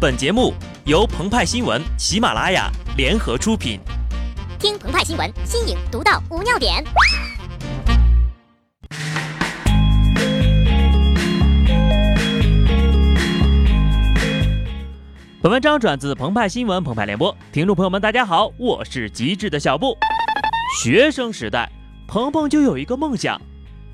本节目由澎湃新闻、喜马拉雅联合出品。听澎湃新闻，新颖独到，无尿点。本文章转自澎湃新闻、澎湃联播，听众朋友们，大家好，我是极致的小布。学生时代，鹏鹏就有一个梦想，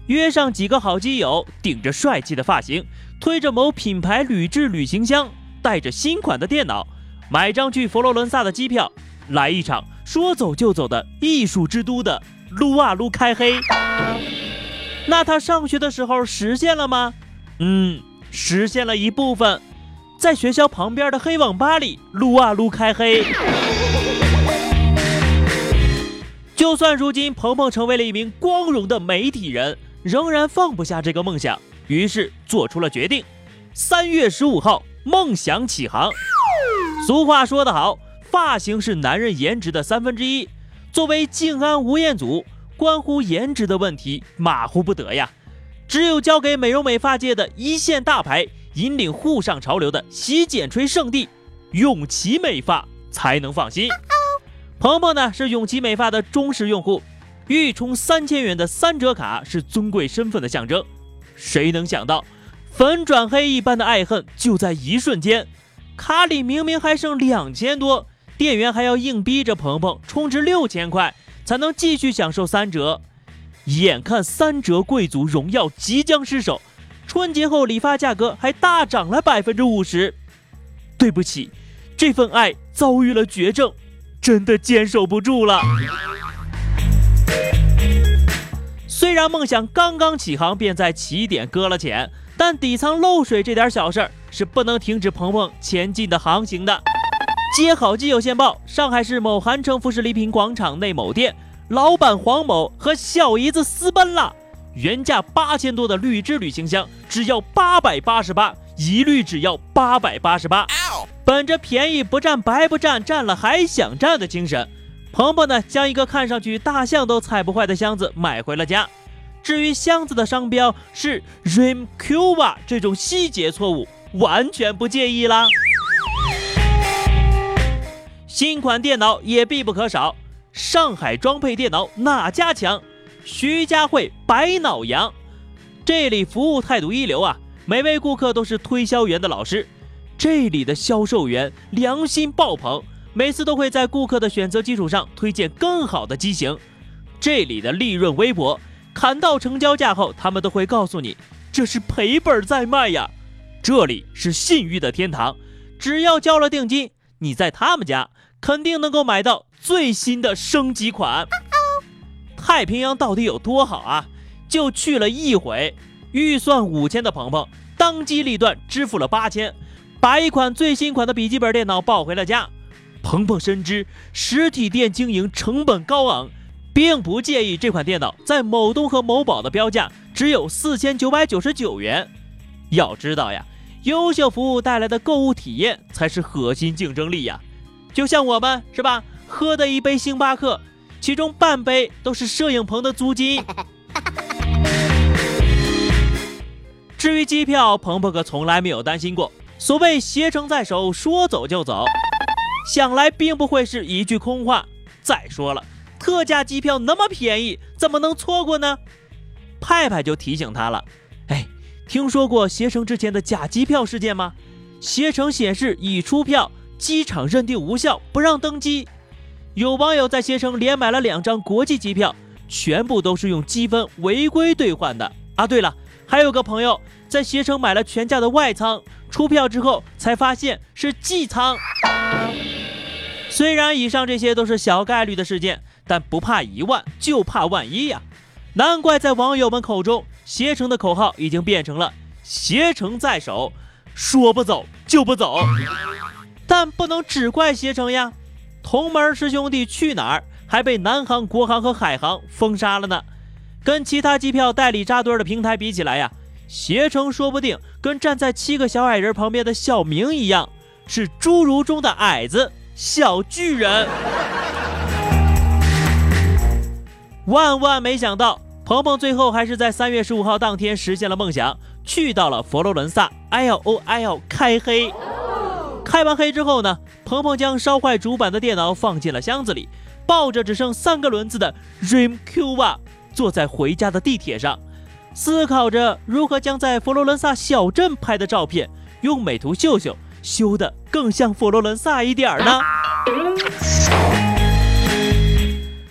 约上几个好基友，顶着帅气的发型，推着某品牌铝制旅行箱。带着新款的电脑，买张去佛罗伦萨的机票，来一场说走就走的艺术之都的撸啊撸开黑。那他上学的时候实现了吗？嗯，实现了一部分，在学校旁边的黑网吧里撸啊撸开黑。就算如今鹏鹏成为了一名光荣的媒体人，仍然放不下这个梦想，于是做出了决定。三月十五号。梦想起航。俗话说得好，发型是男人颜值的三分之一。作为静安吴彦祖，关乎颜值的问题马虎不得呀。只有交给美容美发界的一线大牌，引领沪上潮流的洗剪吹圣地永琪美发，才能放心。鹏鹏呢是永琪美发的忠实用户，预充三千元的三折卡是尊贵身份的象征。谁能想到？粉转黑一般的爱恨就在一瞬间，卡里明明还剩两千多，店员还要硬逼着鹏鹏充值六千块才能继续享受三折。眼看三折贵族荣耀即将失手，春节后理发价格还大涨了百分之五十。对不起，这份爱遭遇了绝症，真的坚守不住了。虽然梦想刚刚起航便在起点搁了浅。但底仓漏水这点小事儿是不能停止鹏鹏前进的航行的。接好基友线报：上海市某韩城服饰礼品广场内某店，老板黄某和小姨子私奔了。原价八千多的绿之旅行箱只要八百八十八，一律只要八百八十八。本着便宜不占白不占，占了还想占的精神，鹏鹏呢将一个看上去大象都踩不坏的箱子买回了家。至于箱子的商标是 Rim Cuba 这种细节错误，完全不介意啦。新款电脑也必不可少，上海装配电脑哪家强？徐家汇百脑羊，这里服务态度一流啊，每位顾客都是推销员的老师。这里的销售员良心爆棚，每次都会在顾客的选择基础上推荐更好的机型。这里的利润微薄。砍到成交价后，他们都会告诉你这是赔本在卖呀。这里是信誉的天堂，只要交了定金，你在他们家肯定能够买到最新的升级款。太平洋到底有多好啊？就去了一回，预算五千的鹏鹏当机立断支付了八千，把一款最新款的笔记本电脑抱回了家。鹏鹏深知实体店经营成本高昂。并不介意这款电脑在某东和某宝的标价只有四千九百九十九元。要知道呀，优秀服务带来的购物体验才是核心竞争力呀。就像我们是吧，喝的一杯星巴克，其中半杯都是摄影棚的租金。至于机票，鹏鹏可从来没有担心过。所谓携程在手，说走就走，想来并不会是一句空话。再说了。特价机票那么便宜，怎么能错过呢？派派就提醒他了。哎，听说过携程之前的假机票事件吗？携程显示已出票，机场认定无效，不让登机。有网友在携程连买了两张国际机票，全部都是用积分违规兑换的啊！对了，还有个朋友在携程买了全价的外舱，出票之后才发现是寄舱。虽然以上这些都是小概率的事件。但不怕一万，就怕万一呀！难怪在网友们口中，携程的口号已经变成了“携程在手，说不走就不走”。但不能只怪携程呀，同门师兄弟去哪儿还被南航、国航和海航封杀了呢？跟其他机票代理扎堆的平台比起来呀，携程说不定跟站在七个小矮人旁边的小明一样，是侏儒中的矮子，小巨人。万万没想到，鹏鹏最后还是在三月十五号当天实现了梦想，去到了佛罗伦萨，L O L 开黑。开完黑之后呢，鹏鹏将烧坏主板的电脑放进了箱子里，抱着只剩三个轮子的 Dream Q 吧，坐在回家的地铁上，思考着如何将在佛罗伦萨小镇拍的照片用美图秀秀修得更像佛罗伦萨一点儿呢。